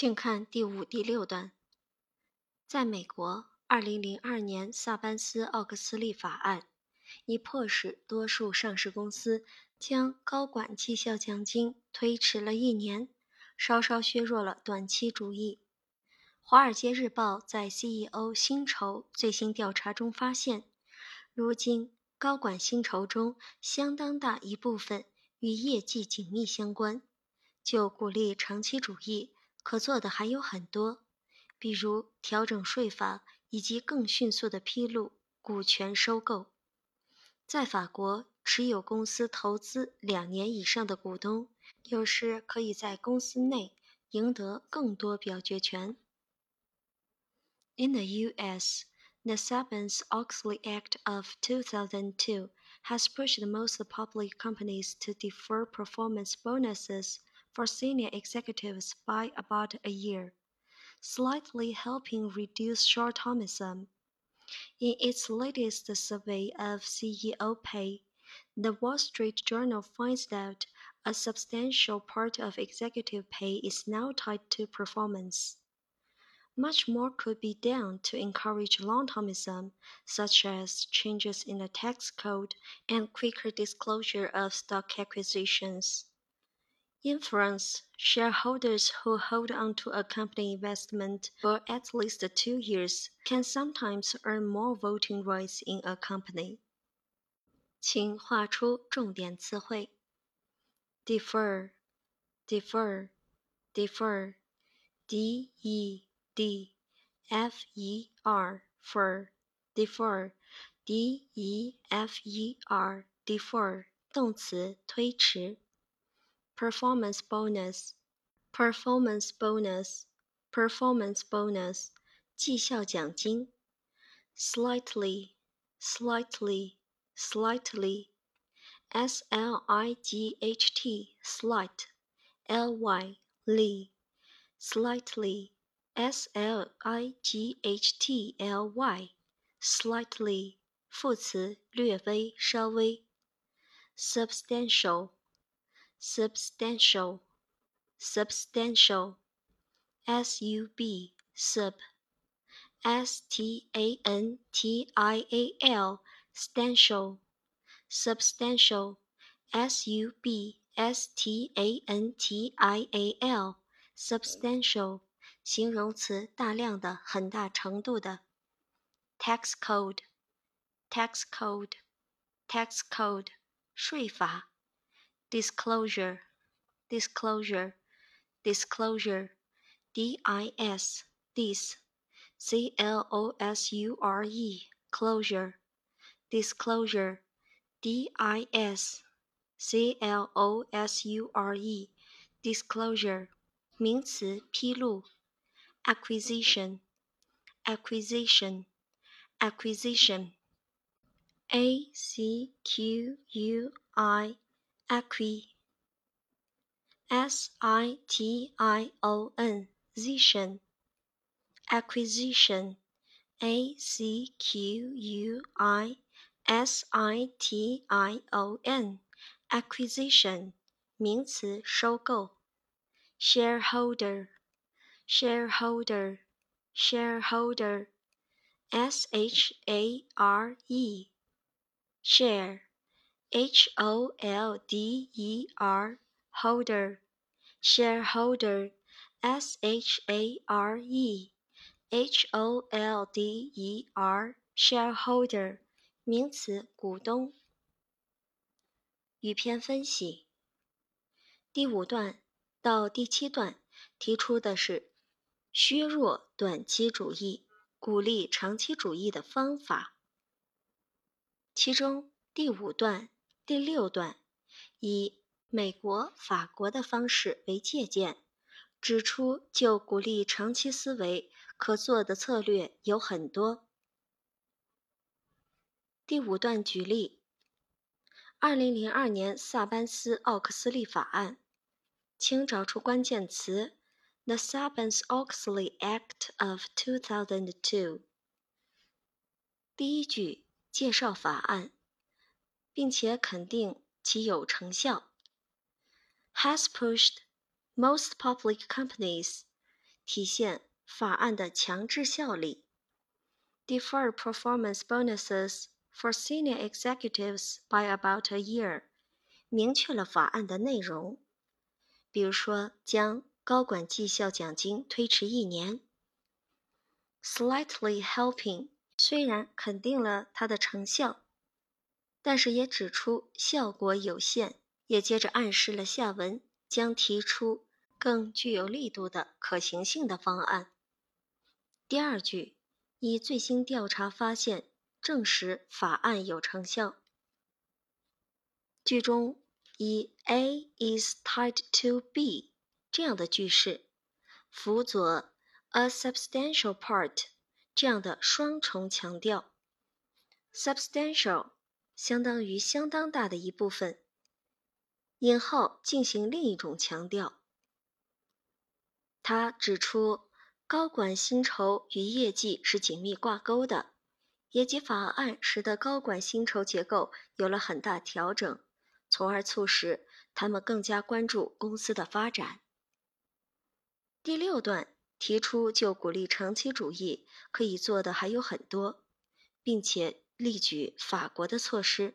请看第五、第六段。在美国，二零零二年萨班斯奥克斯利法案已迫使多数上市公司将高管绩效奖金推迟了一年，稍稍削弱了短期主义。《华尔街日报》在 CEO 薪酬最新调查中发现，如今高管薪酬中相当大一部分与业绩紧密相关。就鼓励长期主义。可做的还有很多，比如调整税法以及更迅速的披露股权收购。在法国，持有公司投资两年以上的股东，有时可以在公司内赢得更多表决权。In the U.S., the Sarbanes-Oxley Act of 2002 has pushed most public companies to defer performance bonuses for senior executives by about a year, slightly helping reduce short-termism. In its latest survey of CEO pay, the Wall Street Journal finds that a substantial part of executive pay is now tied to performance. Much more could be done to encourage long-termism, such as changes in the tax code and quicker disclosure of stock acquisitions. Influence shareholders who hold onto a company investment for at least two years can sometimes earn more voting rights in a company. 请画出重点词汇：defer, defer, defer, d e d f e r, fer, defer, d e f e r, defer，动词推迟。 performance bonus, performance bonus, performance bonus, 绩效奖金。slightly, slightly, slightly, s l i g h t, slight, l y, ly, slightly, s l i g h t l y, slightly, 副词，略微，稍微。substantial substantial, substantial, s u b sub, s t a n t i a l, substantial, substantial, s u b s t a n t i a l, substantial，形容词，大量的，很大程度的。tax code, tax code, tax code，税法。 disclosure, disclosure, disclosure, D-I-S, dis, C-L-O-S-U-R-E, closure, disclosure, D-I-S, C-L-O-S-U-R-E, disclosure, 名词，披露。acquisition, acquisition, acquisition, A-C-Q-U-I acquisition, s i t i o n, acquisition, acquisition, a c q u i s i t i o n, acquisition, 名词，收购。shareholder, shareholder, shareholder, s h a r e, share H O L D E R holder shareholder S H A R E H O L D E R shareholder 名词股东。语篇分析第五段到第七段提出的是削弱短期主义，鼓励长期主义的方法。其中第五段。第六段以美国、法国的方式为借鉴，指出就鼓励长期思维可做的策略有很多。第五段举例：二零零二年萨班斯奥克斯利法案，请找出关键词：The Sarbanes-Oxley Act of 2002。第一句介绍法案。并且肯定其有成效。Has pushed most public companies 体现法案的强制效力。Defer performance bonuses for senior executives by about a year，明确了法案的内容。比如说，将高管绩效奖金推迟一年。Slightly helping，虽然肯定了它的成效， 但是也指出效果有限，也接着暗示了下文将提出更具有力度的可行性的方案。第二句。以最新调查发现证实法案有成效。句中以 A is tied to B 这样的句式辅佐 a substantial part 这样的双重强调。substantial 相当于相当大的一部分，引号进行另一种强调。他指出。高管薪酬与业绩是紧密挂钩的，也即法案使得高管薪酬结构有了很大调整，从而促使他们更加关注公司的发展。第六段提出，就鼓励长期主义可以做的还有很多，并且例举法国的措施，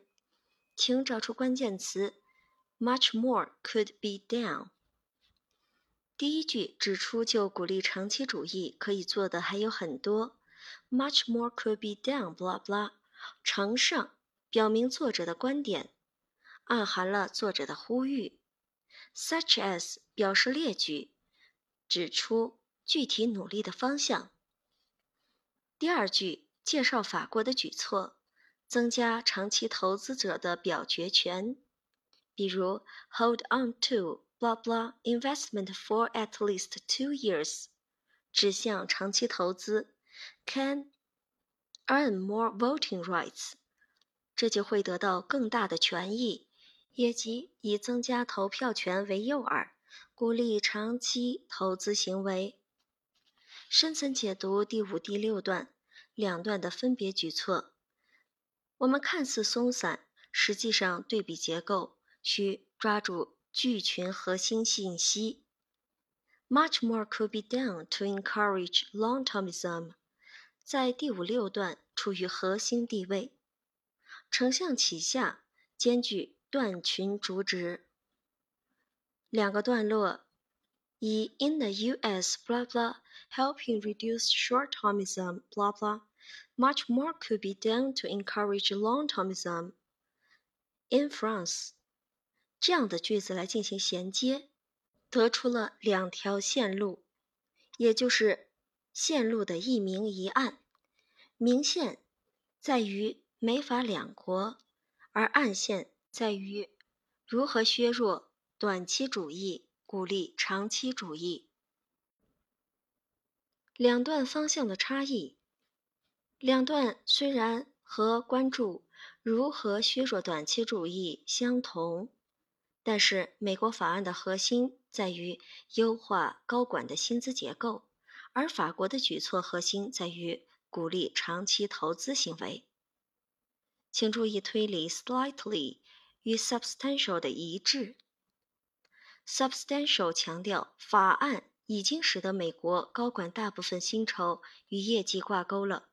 请找出关键词：much more could be done。第一句指出，就鼓励长期主义可以做的还有很多，much more could be done。blah blah，承上表明作者的观点，暗含了作者的呼吁。such as 表示列举，指出具体努力的方向。第二句介绍法国的举措，增加长期投资者的表决权，比如 hold on to。blah blah investment for at least two years，指向长期投资，can earn more voting rights，这就会得到更大的权益，也即以增加投票权为诱饵，鼓励长期投资行为。深层解读第五、第六段两段的分别举措，我们看似松散，实际上对比结构需抓住。句群核心信息：Much more could be done to encourage long-termism。在第五六段处于核心地位，承上启下，兼具段群主旨。两个段落以 In the U.S. blah blah helping reduce short-termism blah blah much more could be done to encourage long-termism in France。这样的句子来进行衔接，得出了两条线路，也就是线路的一明一暗。明线在于美法两国，而暗线在于如何削弱短期主义，鼓励长期主义。两段方向的差异，两段虽然和关注如何削弱短期主义相同。但是，美国法案的核心在于优化高管的薪资结构，而法国的举措核心在于鼓励长期投资行为。请注意推理 slightly 与 substantial 的一致。Substantial 强调法案已经使得美国高管大部分薪酬与业绩挂钩了，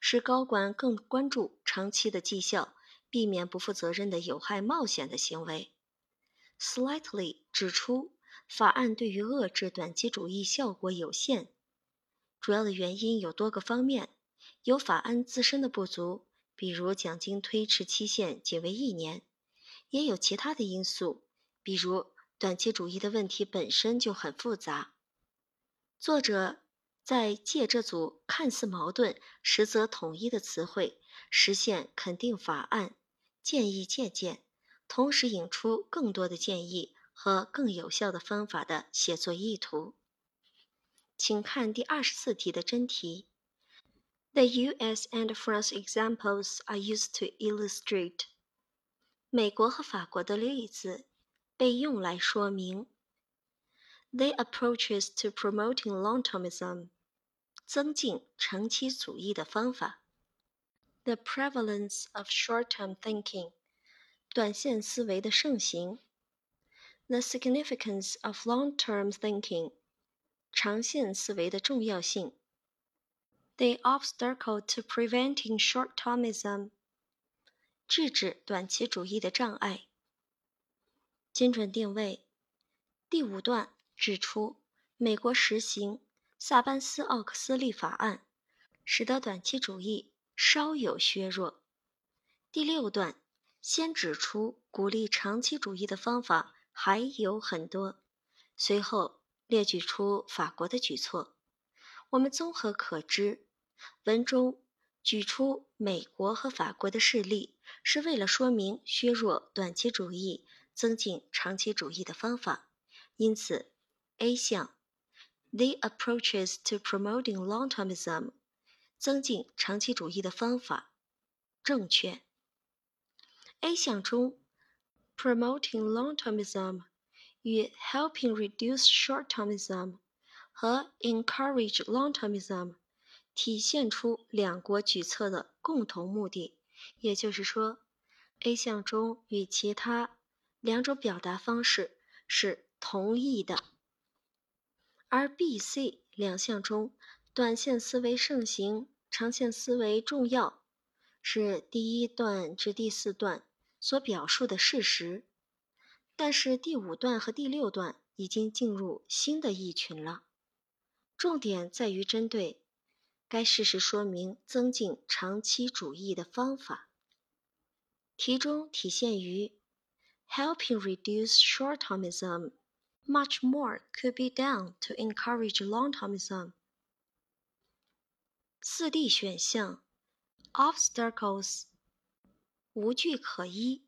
使高管更关注长期的绩效，避免不负责任的有害冒险的行为。Slightly 指出，法案对于遏制短期主义效果有限，主要的原因有多个方面：有法案自身的不足，比如奖金推迟期限仅为一年；也有其他的因素，比如短期主义的问题本身就很复杂。作者在借这组看似矛盾，实则统一的词汇，实现肯定法案建议借鉴。同时引出更多的建议和更有效的方法的写作意图。请看第二十四题的真题。The U.S. and France examples are used to illustrate。美国和法国的例子被用来说明。The approaches to promoting long-termism，增进长期主义的方法。The prevalence of short-term thinking。短线思维的盛行。The significance of long-term thinking， 长线思维的重要性。The obstacle to preventing short-termism，制止短期主义的障碍。 精准定位。第五段指出，美国实行萨班斯奥克斯利法案，使得短期主义稍有削弱。第六段先指出鼓励长期主义的方法还有很多，随后列举出法国的举措。我们综合可知。文中举出美国和法国的事例，是为了说明削弱短期主义、增进长期主义的方法。因此，A 项 The approaches to promoting long-termism 增进长期主义的方法正确。A 项中，promoting long-termism 与 helping reduce short-termism 和 encourage long-termism。体现出两国举措的共同目的，也就是说，A 项中与其他两种表达方式是同义的，而 B、C 两项中，短线思维盛行，长线思维重要，是第一段至第四段所表述的事实。但是第五段和第六段已经进入新的意群了，重点在于针对。该事实说明增进长期主义的方法。题中体现于 helping reduce short-termism, much more could be done to encourage long-termism。四 D 选项 obstacles 无据可依。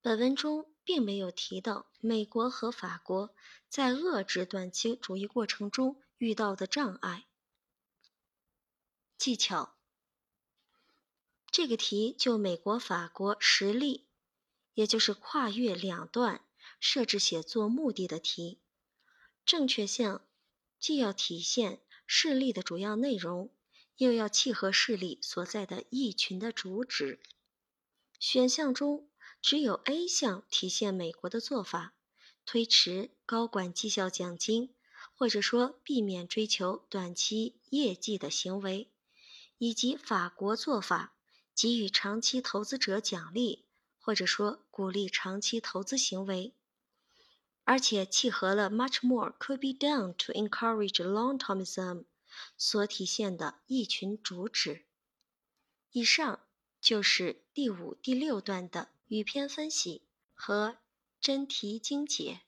本文中并没有提到美国和法国在遏制短期主义过程中遇到的障碍。技巧。这个题就美国、法国实例，也就是跨越两段设置写作目的的题。正确项既要体现事例的主要内容，又要契合事例所在的意群的主旨。选项中只有 A 项体现美国的做法，推迟高管绩效奖金，或者说避免追求短期业绩的行为。以及法国做法，给予长期投资者奖励，或者说鼓励长期投资行为，而且契合了 much more could be done to encourage long-termism 所体现的一群主旨。以上就是第五、第六段的语篇分析和真题精解。